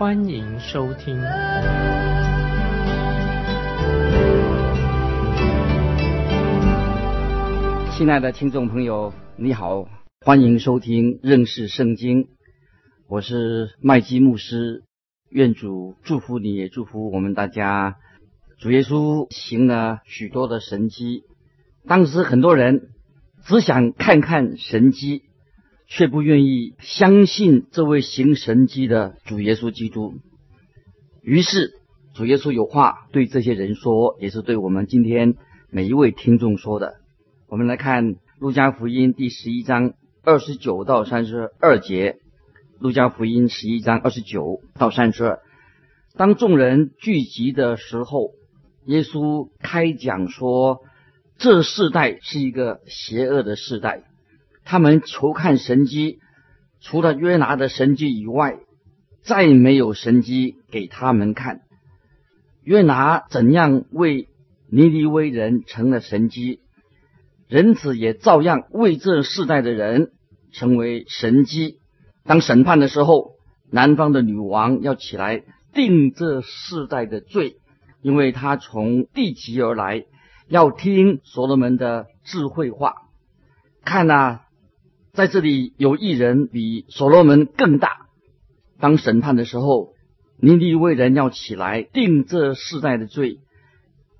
欢迎收听。亲爱的听众朋友，你好，欢迎收听认识圣经。我是麦基牧师，愿主祝福你，也祝福我们大家。主耶稣行了许多的神迹。当时很多人只想看看神迹，却不愿意相信这位行神迹的主耶稣基督。于是主耶稣有话对这些人说，也是对我们今天每一位听众说的。我们来看路加福音第十一章二十九到三十二节。路加福音十一章二十九到三十二。当众人聚集的时候，耶稣开讲说。这世代是一个邪恶的世代，他们求看神迹，除了约拿的神迹以外，再没有神迹给他们看。约拿怎样为尼尼微人成了神迹，人子也照样为这世代的人成为神迹。当审判的时候，南方的女王要起来定这世代的罪，因为她从地极而来。要听所罗门的智慧话，看呐，在这里有一人比所罗门更大。当审判的时候，尼尼微人要起来定这世代的罪，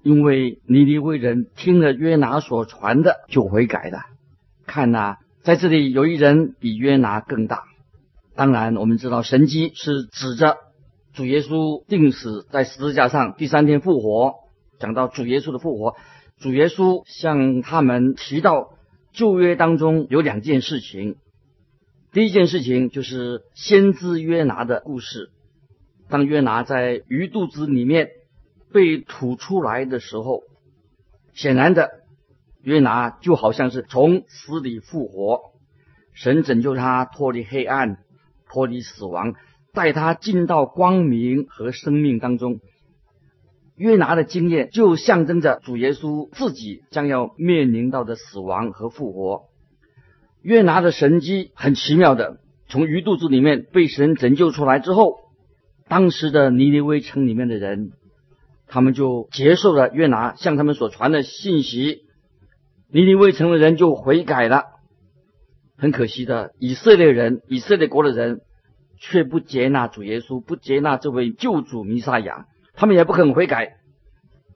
因为尼尼微人听了约拿所传的就悔改了。看呐，在这里有一人比约拿更大。当然，我们知道神迹是指着主耶稣定死在十字架上，第三天复活，讲到主耶稣的复活。主耶稣向他们提到旧约当中有两件事情，第一件事情就是先知约拿的故事。当约拿在鱼肚子里面被吐出来的时候，显然的，约拿就好像是从死里复活，神拯救他脱离黑暗，脱离死亡，带他进到光明和生命当中。约拿的经验就象征着主耶稣自己将要面临到的死亡和复活。约拿的神迹很奇妙的，从鱼肚子里面被神拯救出来之后，当时的尼尼微城里面的人，他们就接受了约拿向他们所传的信息，尼尼微城的人就悔改了。很可惜的，以色列人、以色列国的人却不接纳主耶稣，不接纳这位救主弥撒亚。他们也不肯悔改，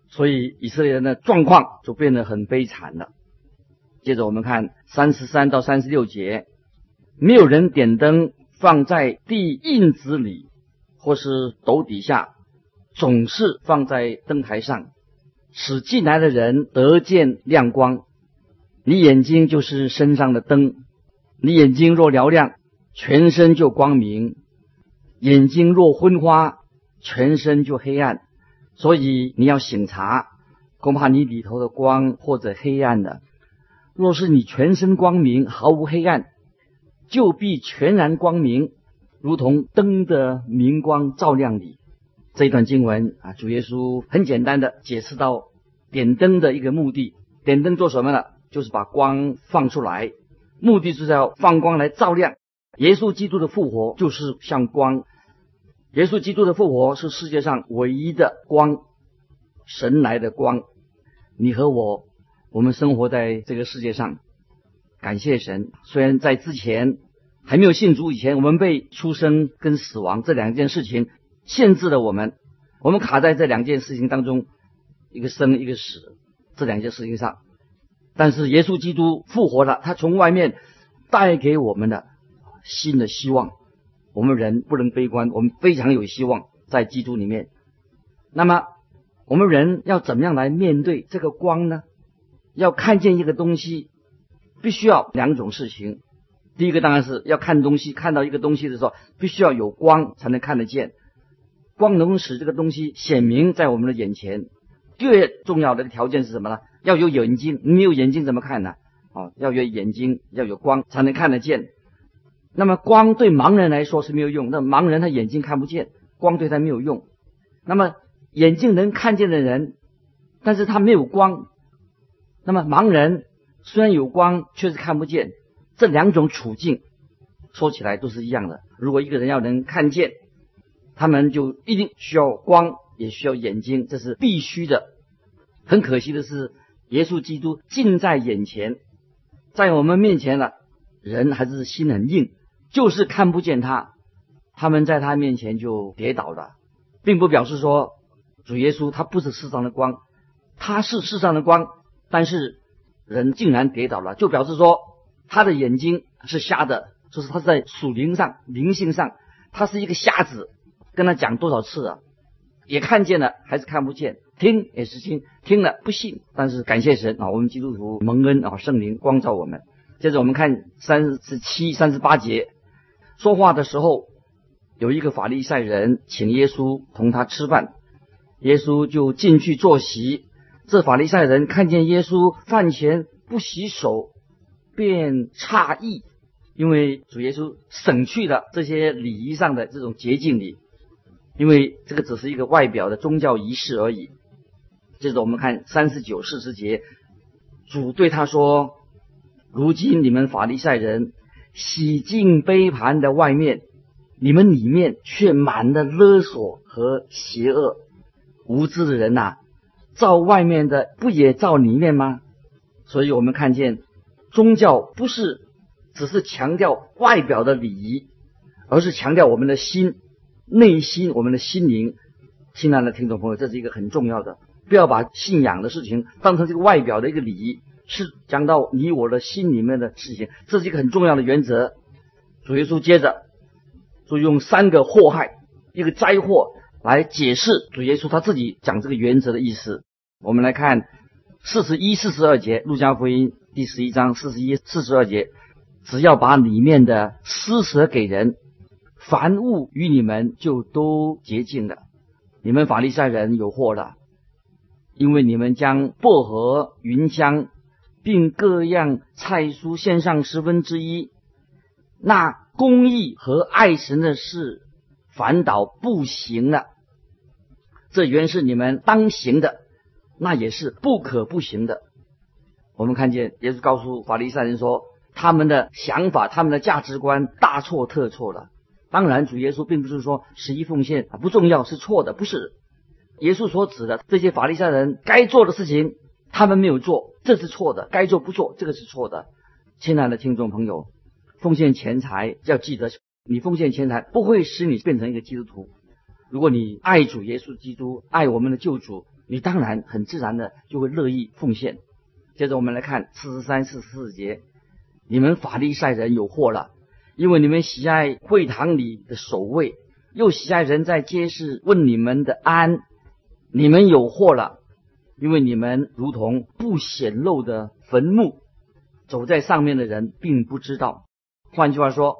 所以以色列人的状况就变得很悲惨了。接着我们看三十三到三十六节，没有人点灯放在地印子里或是斗底下，总是放在灯台上，使进来的人得见亮光。你眼睛就是身上的灯，你眼睛若嘹亮，全身就光明；眼睛若昏花。全身就黑暗，所以你要醒察，恐怕你里头的光或者黑暗的。若是你全身光明，毫无黑暗，就必全然光明，如同灯的明光照亮你。这一段经文啊，主耶稣很简单的解释到点灯的一个目的：点灯做什么呢？就是把光放出来，目的是要放光来照亮。耶稣基督的复活就是像光。耶稣基督的复活是世界上唯一的光，神来的光。你和我，我们生活在这个世界上，感谢神。虽然在之前还没有信主以前，我们被出生跟死亡这两件事情限制了我们，我们卡在这两件事情当中，一个生一个死这两件事情上。但是耶稣基督复活了，他从外面带给我们的新的希望。我们人不能悲观，我们非常有希望在基督里面。那么，我们人要怎么样来面对这个光呢？要看见一个东西，必须要两种事情。第一个当然是要看东西，看到一个东西的时候，必须要有光才能看得见。光能使这个东西显明在我们的眼前。越重要的条件是什么呢？要有眼睛，没有眼睛怎么看呢？啊，要有眼睛，要有光才能看得见。那么光对盲人来说是没有用，那盲人他眼睛看不见，光对他没有用。那么眼睛能看见的人，但是他没有光。那么盲人虽然有光，却是看不见。这两种处境说起来都是一样的。如果一个人要能看见，他们就一定需要光，也需要眼睛，这是必须的。很可惜的是，耶稣基督近在眼前，在我们面前了，人还是心很硬，就是看不见他。他们在他面前就跌倒了，并不表示说主耶稣他不是世上的光，他是世上的光，但是人竟然跌倒了，就表示说他的眼睛是瞎的，就是他在属灵上、灵性上，他是一个瞎子。跟他讲多少次了，也看见了，还是看不见；听也是听，听了不信。但是感谢神啊，我们基督徒蒙恩啊，圣灵光照我们。接着我们看三十七、三十八节，说话的时候，有一个法利赛人请耶稣同他吃饭，耶稣就进去坐席。这法利赛人看见耶稣饭前不洗手，便诧异，因为主耶稣省去了这些礼仪上的这种洁净礼。因为这个只是一个外表的宗教仪式而已。接着我们看三十九、四十节，主对他说：“如今你们法利赛人洗净杯盘的外面，你们里面却满了勒索和邪恶。无知的人呐，照外面的不也照里面吗？所以我们看见宗教不是只是强调外表的礼仪，而是强调我们的心。”内心，我们的心灵，亲爱的听众朋友，这是一个很重要的，不要把信仰的事情当成这个外表的一个礼仪，是讲到你我的心里面的事情，这是一个很重要的原则。主耶稣接着就用三个祸害，一个灾祸来解释主耶稣他自己讲这个原则的意思。我们来看四十一、四十二节，路加福音第十一章四十一、四十二节，只要把里面的施舍给人。凡物与你们就都洁净了，你们法利赛人有祸了，因为你们将薄荷、云香，并各样菜蔬献上十分之一，那公义和爱神的事反倒不行了。这原是你们当行的，那也是不可不行的。我们看见耶稣告诉法利赛人说，他们的想法、他们的价值观大错特错了。当然，主耶稣并不是说十一奉献不重要是错的，不是。耶稣所指的这些法利赛人该做的事情，他们没有做，这是错的；该做不做，这个是错的。亲爱的听众朋友，奉献钱财要记得，你奉献钱财不会使你变成一个基督徒。如果你爱主耶稣基督，爱我们的救主，你当然很自然的就会乐意奉献。接着我们来看四十三、四十四节，你们法利赛人有祸了。因为你们喜爱会堂里的守卫，又喜爱人在街市问你们的安，你们有祸了。因为你们如同不显露的坟墓，走在上面的人并不知道。换句话说，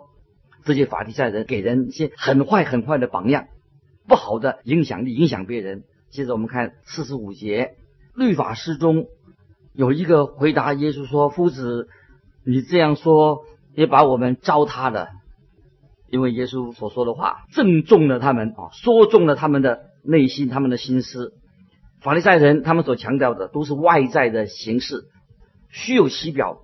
这些法利赛人给人一些很坏很坏的榜样，不好的影响力，影响别人。接着我们看四十五节，律法师中有一个回答耶稣说：“夫子，你这样说。”也把我们糟蹋了，因为耶稣所说的话正中了他们啊，说中了他们的内心，他们的心思。法利赛人他们所强调的都是外在的形式，虚有其表。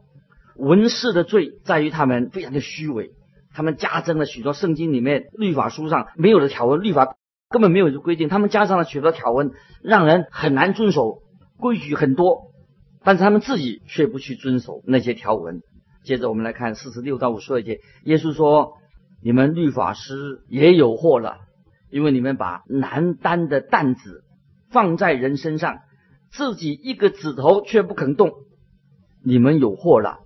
文士的罪在于他们非常的虚伪，他们加增了许多圣经里面律法书上没有的条文，律法根本没有规定，他们加上了许多条文，让人很难遵守规矩很多，但是他们自己却不去遵守那些条文。接着我们来看四十六到五十二节，耶稣说：“你们律法师也有祸了，因为你们把难担的担子放在人身上，自己一个指头却不肯动。你们有祸了，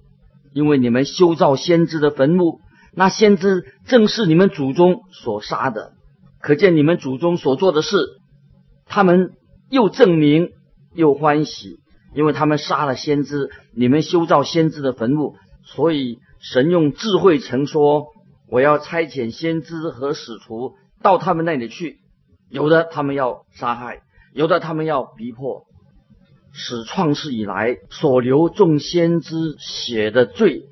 因为你们修造先知的坟墓，那先知正是你们祖宗所杀的。可见你们祖宗所做的事，他们又证明又欢喜，因为他们杀了先知，你们修造先知的坟墓。”所以神用智慧曾说：“我要差遣先知和使徒到他们那里去，有的他们要杀害，由得他们要逼迫，使创世以来所流众先知血的罪，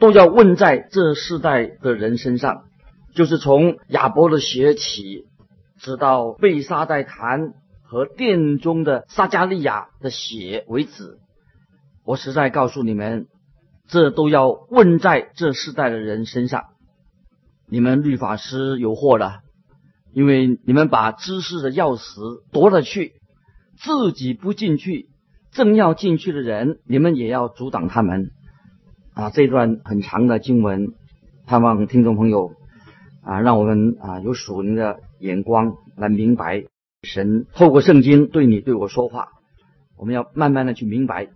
都要问在这世代的人身上，就是从亚伯的血起，直到被杀在坛和殿中的撒加利亚的血为止。我实在告诉你们，这都要问在这世代的人身上。你们律法师有祸了，因为你们把知识的钥匙夺了去，自己不进去，正要进去的人，你们也要阻挡他们。啊，这段很长的经文，盼望听众朋友啊，让我们啊有属灵的眼光来明白神透过圣经对你对我说话。我们要慢慢的去明白。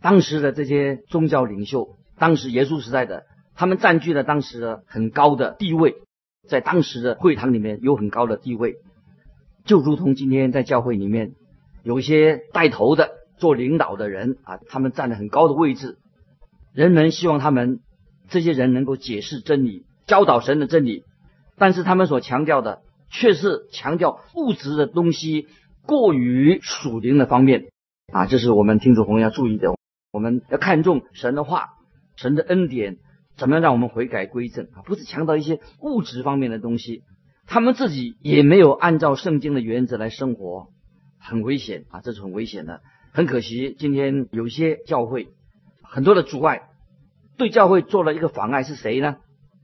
当时的这些宗教领袖，当时耶稣时代的，他们占据了当时的很高的地位，在当时的会堂里面有很高的地位，就如同今天在教会里面有一些带头的做领导的人啊，他们占了很高的位置，人们希望他们这些人能够解释真理，教导神的真理，但是他们所强调的却是强调物质的东西过于属灵的方面。啊，这是我们听众朋友要注意的。我们要看重神的话，神的恩典，怎么样让我们悔改归正啊？不是强调一些物质方面的东西，他们自己也没有按照圣经的原则来生活，很危险啊！这是很危险的。很可惜，今天有些教会很多的阻碍，对教会做了一个妨碍是谁呢？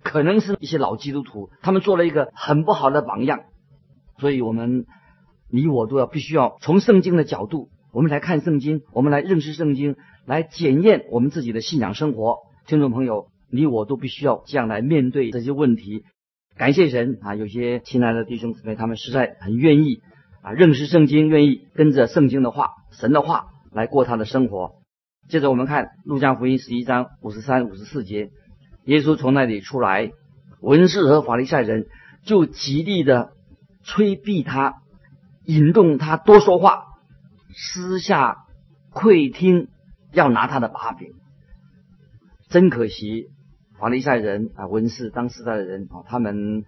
可能是一些老基督徒，他们做了一个很不好的榜样。所以，我们你我都要必须要从圣经的角度，我们来看圣经，我们来认识圣经。来检验我们自己的信仰生活，听众朋友，你我都必须要这样来面对这些问题。感谢神啊，有些亲爱的弟兄姊妹，他们实在很愿意啊认识圣经，愿意跟着圣经的话、神的话来过他的生活。接着我们看路加福音十一章五十三、五十四节，耶稣从那里出来，文士和法利赛人就极力的催逼他，引动他多说话，私下窥听。要拿他的把柄，真可惜，法利赛人啊，文士当时代的人啊，他们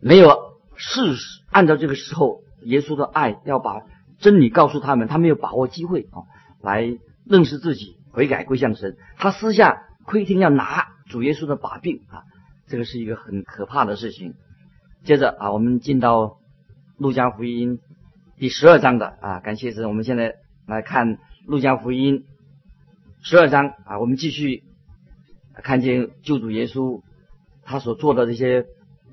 没有事实按照这个时候耶稣的爱，要把真理告诉他们，他没有把握机会啊，来认识自己，悔改归向神。他私下窥听要拿主耶稣的把柄啊，这个是一个很可怕的事情。接着啊，我们进到路加福音第十二章的啊，感谢神，我们现在来看路加福音。十二章啊，我们继续看见救主耶稣他所做的这些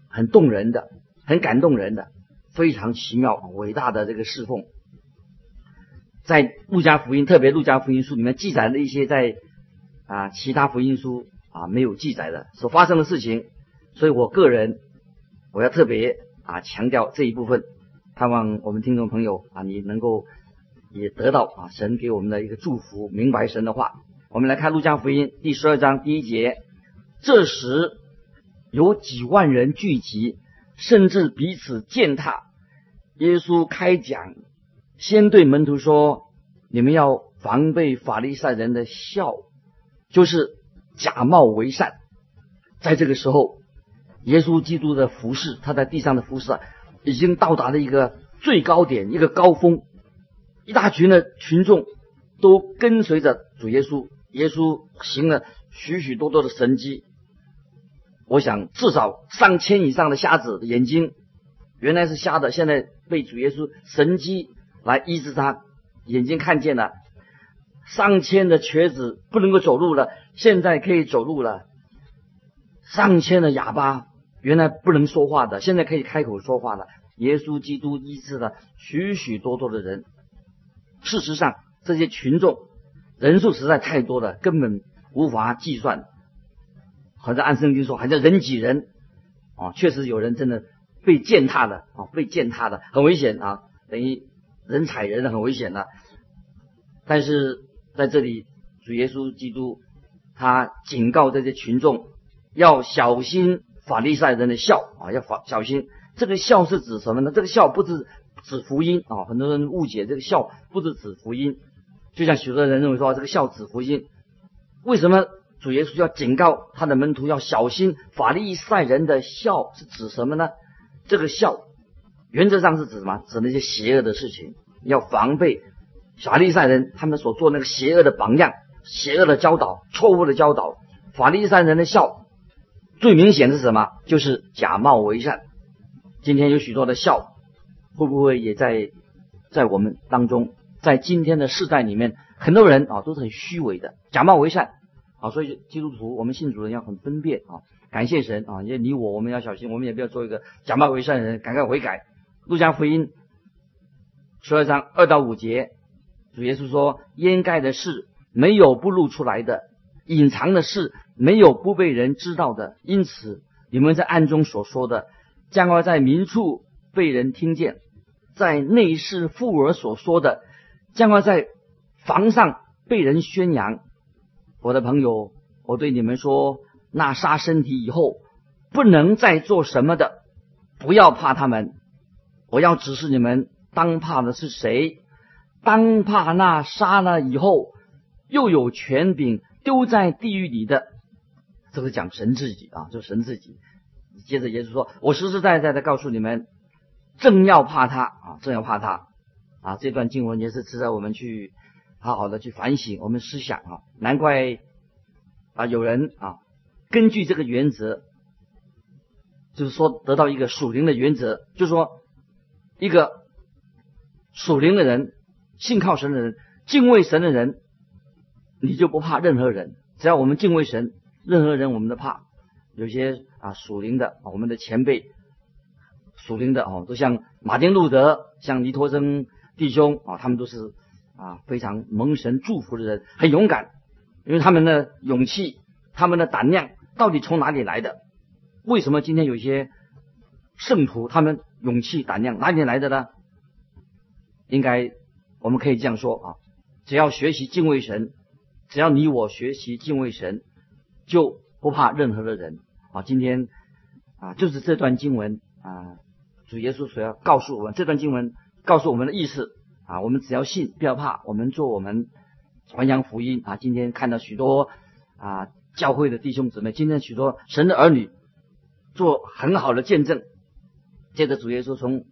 很动人的、很感动人的、非常奇妙、伟大的这个侍奉，在路加福音，特别路加福音书里面记载了一些在啊其他福音书啊没有记载的所发生的事情，所以我个人我要特别啊强调这一部分，盼望我们听众朋友啊你能够。也得到啊神给我们的一个祝福，明白神的话。我们来看路加福音第十二章第一节，这时有几万人聚集，甚至彼此践踏。耶稣开讲，先对门徒说：“你们要防备法利赛人的笑，就是假冒为善。”在这个时候，耶稣基督的服饰，他在地上的服饰已经到达了一个最高点，一个高峰。一大群的群众都跟随着主耶稣，耶稣行了许许多多的神迹。我想至少上千以上的瞎子眼睛原来是瞎的，现在被主耶稣神迹来医治他眼睛看见了。上千的瘸子不能够走路了，现在可以走路了。上千的哑巴原来不能说话的，现在可以开口说话了。耶稣基督医治了许许多多的人。事实上，这些群众人数实在太多了，根本无法计算。好像按圣经说，好像人挤人啊，确实有人真的被践踏的啊，被践踏的很危险啊，等于人踩人很危险的。但是在这里，主耶稣基督他警告这些群众要小心法利赛人的笑啊，要法小心。这个笑是指什么呢？这个笑不是。指福音啊，很多人误解这个笑不是指福音，就像许多人认为说这个孝指福音。为什么主耶稣要警告他的门徒要小心法利赛人的孝是指什么呢？这个孝原则上是指什么？指那些邪恶的事情，要防备法利赛人他们所做那个邪恶的榜样、邪恶的教导、错误的教导。法利赛人的孝最明显是什么？就是假冒为善。今天有许多的笑，会不会也在在我们当中？在今天的世代里面，很多人啊都是很虚伪的，假冒为善啊。所以基督徒，我们信主人要很分辨啊。感谢神啊！也你我，我们要小心，我们也不要做一个假冒为善的人，赶快悔改。路加福音十二章二到五节，主耶稣说：“掩盖的事没有不露出来的，隐藏的事没有不被人知道的。因此，你们在暗中所说的，将要在明处被人听见；在内室妇儿所说的，将要在房上被人宣扬。”我的朋友，我对你们说。那杀身体以后不能再做什么的，不要怕他们。我要指示你们，当怕的是谁？当怕那杀了以后又有权柄丢在地狱里的。这是讲神自己啊，就神自己。接着耶稣说：“我实实在在的告诉你们，正要怕他啊，正要怕他啊。”这段经文也是值得我们去好好的去反省，我们思想啊。难怪啊，有人啊。根据这个原则，就是说得到一个属灵的原则，就是说一个属灵的人、信靠神的人、敬畏神的人，你就不怕任何人。只要我们敬畏神，任何人我们都怕。有些啊属灵的啊，我们的前辈属灵的哦，都像马丁路德、像尼托生弟兄啊，他们都是啊非常蒙神祝福的人，很勇敢，因为他们的勇气、他们的胆量。到底从哪里来的？为什么今天有些圣徒他们勇气胆量哪里来的呢？应该我们可以这样说啊，只要学习敬畏神，只要你我学习敬畏神，就不怕任何的人啊。今天啊，就是这段经文啊，主耶稣所要告诉我们这段经文告诉我们的意思啊，我们只要信，不要怕，我们做我们传扬福音啊。今天看到许多啊。教会的弟兄姊妹，今天许多神的儿女做很好的见证。接着主耶稣从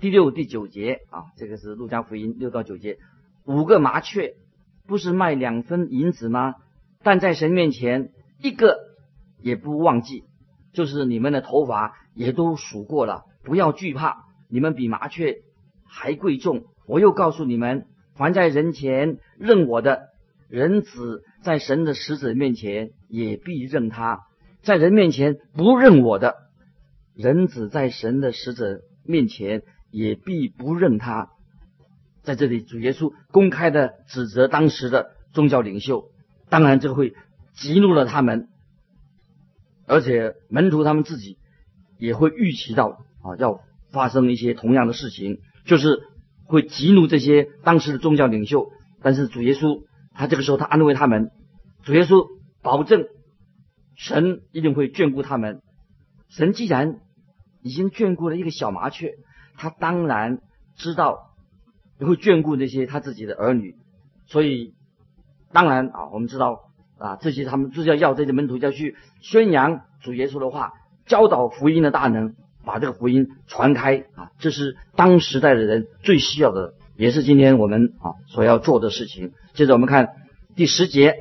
第六、第九节啊，这个是路加福音六到九节，五个麻雀不是卖两分银子吗？但在神面前一个也不忘记，就是你们的头发也都数过了，不要惧怕，你们比麻雀还贵重。我又告诉你们，凡在人前认我的。人子在神的使者面前也必认他，在人面前不认我的，人子在神的使者面前也必不认他。在这里，主耶稣公开的指责当时的宗教领袖，当然这会激怒了他们，而且门徒他们自己也会预期到啊，要发生一些同样的事情，就是会激怒这些当时的宗教领袖。但是主耶稣。他这个时候，他安慰他们，主耶稣保证，神一定会眷顾他们。神既然已经眷顾了一个小麻雀，他当然知道会眷顾那些他自己的儿女。所以，当然啊，我们知道啊，这些他们就是要要这些门徒要去宣扬主耶稣的话，教导福音的大能，把这个福音传开啊，这是当时代的人最需要的。也是今天我们啊所要做的事情。接着我们看第十节：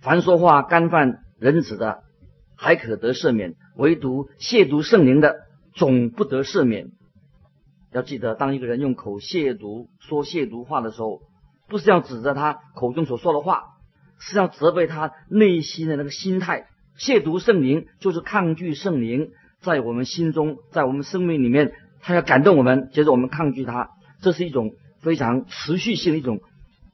凡说话干犯人子的，还可得赦免；唯独亵渎圣灵的，总不得赦免。要记得，当一个人用口亵渎、说亵渎话的时候，不是要指责他口中所说的话，是要责备他内心的那个心态。亵渎圣灵就是抗拒圣灵，在我们心中，在我们生命里面。他要感动我们，接着我们抗拒他，这是一种非常持续性的一种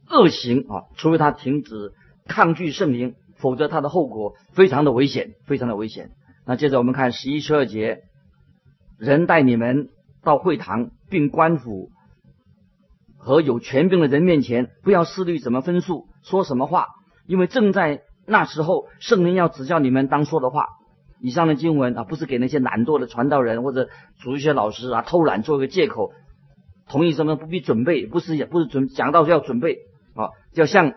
恶行啊！除非他停止抗拒圣灵，否则他的后果非常的危险，非常的危险。那接着我们看十一、十二节，人带你们到会堂，并官府和有权柄的人面前，不要思虑怎么分数，说什么话，因为正在那时候，圣灵要指教你们当说的话。以上的经文啊，不是给那些懒惰的传道人或者主一些老师啊偷懒做一个借口。同意什么不必准备，不是也不是准讲到就要准备啊，要向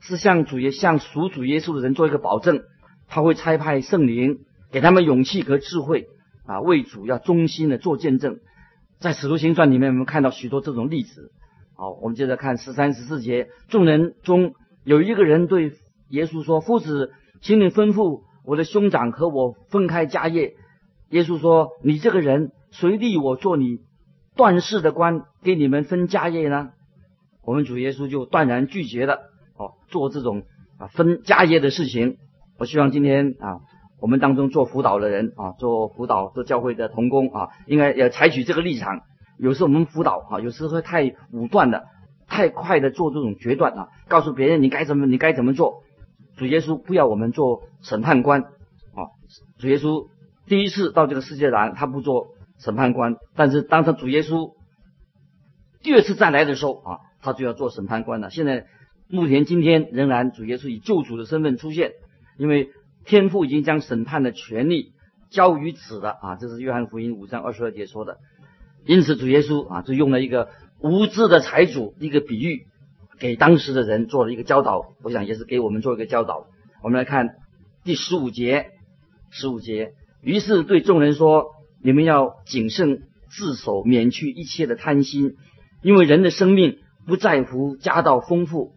是向主耶向属主耶稣的人做一个保证，他会差派圣灵给他们勇气和智慧，啊为主要忠心的做见证。在使徒行传里面，我们看到许多这种例子。好，我们接着看十三十四节，众人中有一个人对耶稣说：“夫子，请你吩咐我的兄长和我分开家业。”耶稣说：“你这个人，谁立我做你断事的官，给你们分家业呢？”我们主耶稣就断然拒绝了哦，做这种啊分家业的事情。我希望今天啊，我们当中做辅导的人啊，做辅导做教会的同工啊，应该要采取这个立场。有时候我们辅导啊，有时候会太武断的、太快的做这种决断啊，告诉别人你该怎么、你该怎么做。主耶稣不要我们做审判官啊。主耶稣第一次到这个世界来，他不做审判官，但是当他主耶稣第二次再来的时候啊，他就要做审判官了。现在目前今天仍然主耶稣以救主的身份出现，因为天父已经将审判的权利交于此了啊。这是约翰福音五章二十二节说的。因此，主耶稣啊，就用了一个无知的财主一个比喻，给当时的人做了一个教导。我想也是给我们做一个教导。我们来看第十五节，十五节。于是对众人说：“你们要谨慎自守，免去一切的贪心，因为人的生命不在乎家道丰富。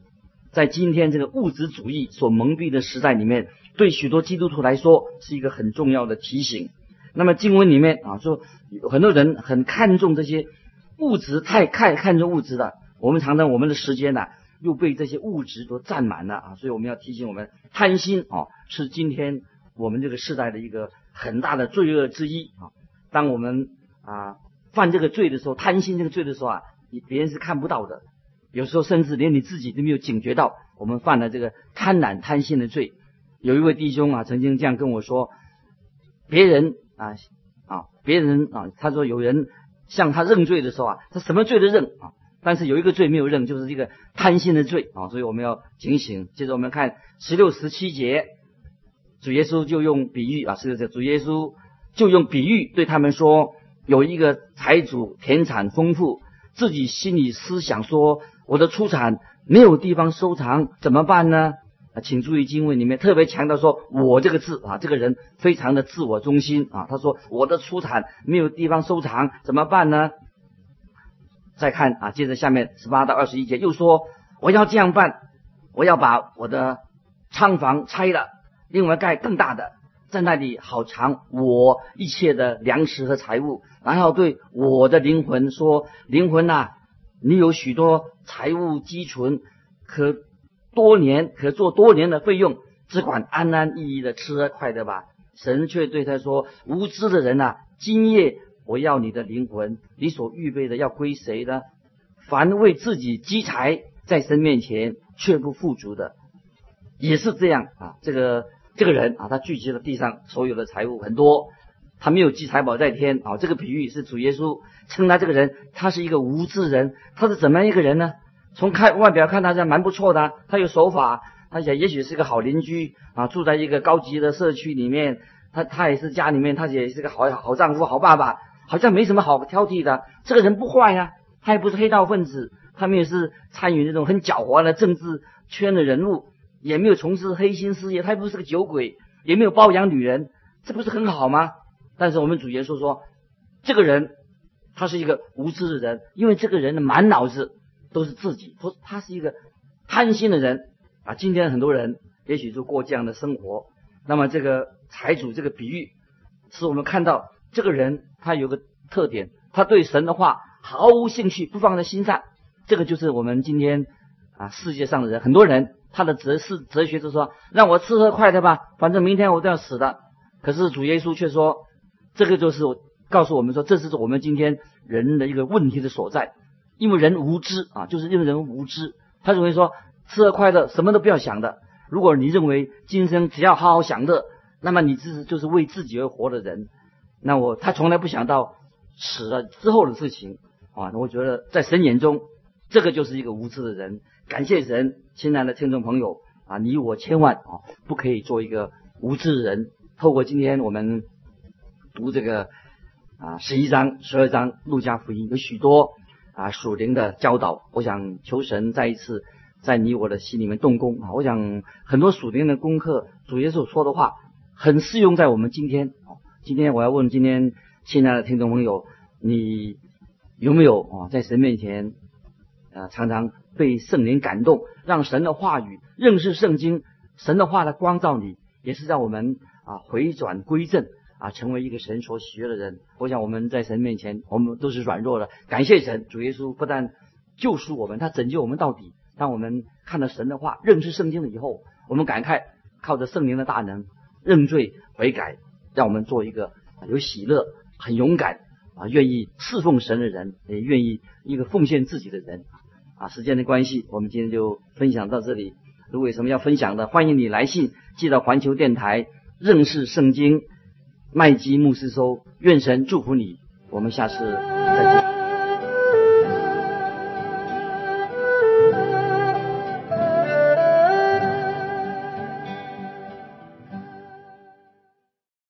在今天这个物质主义所蒙蔽的时代里面，对许多基督徒来说是一个很重要的提醒。”那么经文里面啊说，有很多人很看重这些物质，太看看重物质的。我们常常我们的时间呢又被这些物质都占满了啊，所以我们要提醒我们，贪心啊是今天我们这个时代的一个很大的罪恶之一啊。当我们啊犯这个罪的时候，贪心这个罪的时候啊，你别人是看不到的，有时候甚至连你自己都没有警觉到我们犯了这个贪婪贪心的罪。有一位弟兄啊曾经这样跟我说，别人。啊啊！别人啊，他说有人向他认罪的时候啊，他什么罪都认啊，但是有一个罪没有认，就是这个贪心的罪啊，所以我们要警醒。接着我们看十六、十七节，主耶稣就用比喻啊，是是，主耶稣就用比喻对他们说：有一个财主田产丰富，自己心里思想说，我的出产没有地方收藏，怎么办呢？啊，请注意经文里面特别强调说“我”这个字啊，这个人非常的自我中心啊。他说：“我的出产没有地方收藏，怎么办呢？”再看啊，接着下面十八到二十一节又说：“我要这样办，我要把我的仓房拆了，另外盖更大的，在那里好藏我一切的粮食和财物。然后对我的灵魂说：灵魂呐，你有许多财物积存，可。”多年可做多年的费用，只管安安逸逸的吃喝快乐吧。神却对他说：“无知的人呐，今夜我要你的灵魂，你所预备的要归谁呢？凡为自己积财，在神面前却不富足的，也是这样啊。这个这个人啊，他聚集了地上所有的财物很多，他没有积财宝在天啊。这个比喻是主耶稣称他这个人，他是一个无知人。他是怎么样一个人呢？从看外表看，他是蛮不错的，他有手法，他也也许是个好邻居啊，住在一个高级的社区里面，他他也是家里面，他也是个好好丈夫、好爸爸，好像没什么好挑剔的。这个人不坏呀，他也不是黑道分子，他们也是参与那种很狡猾的政治圈的人物，也没有从事黑心事业，他也不是个酒鬼，也没有包养女人，这不是很好吗？但是我们主角说说，这个人他是一个无知的人，因为这个人的满脑子。都是自己，说他是一个贪心的人啊。今天很多人也许就过这样的生活。那么这个财主这个比喻，使我们看到这个人他有个特点，他对神的话毫无兴趣，不放在心上。这个就是我们今天啊世界上的人，很多人他的哲是哲学就是说，让我吃喝快乐吧，反正明天我都要死的。可是主耶稣却说，这个就是告诉我们说，这是我们今天人的一个问题的所在。因为人无知啊，就是因为人无知，他认为说吃喝快乐什么都不要想的。如果你认为今生只要好好享乐，那么你是就是为自己而活的人。那我他从来不想到死了之后的事情啊。我觉得在神眼中，这个就是一个无知的人。感谢神，亲爱的听众朋友啊，你我千万啊不可以做一个无知的人。透过今天我们读这个啊十一章、十二章路加福音，有许多。啊，属灵的教导，我想求神再一次在你我的心里面动工啊！我想很多属灵的功课，主耶稣说的话很适用在我们今天啊。今天我要问今天亲爱的听众朋友，你有没有啊在神面前啊常常被圣灵感动，让神的话语认识圣经，神的话来光照你，也是让我们啊回转归正啊成为一个神所喜悦的人。我想我们在神面前，我们都是软弱的，感谢神，主耶稣不但救赎我们，他拯救我们到底。当我们看到神的话，认识圣经了以后，我们感慨靠着圣灵的大能认罪悔改，让我们做一个有喜乐、很勇敢啊，愿意侍奉神的人，也愿意一个奉献自己的人啊。时间的关系，我们今天就分享到这里。如果有什么要分享的，欢迎你来信寄到环球电台认识圣经麦基牧师收。愿神祝福你，我们下次再见。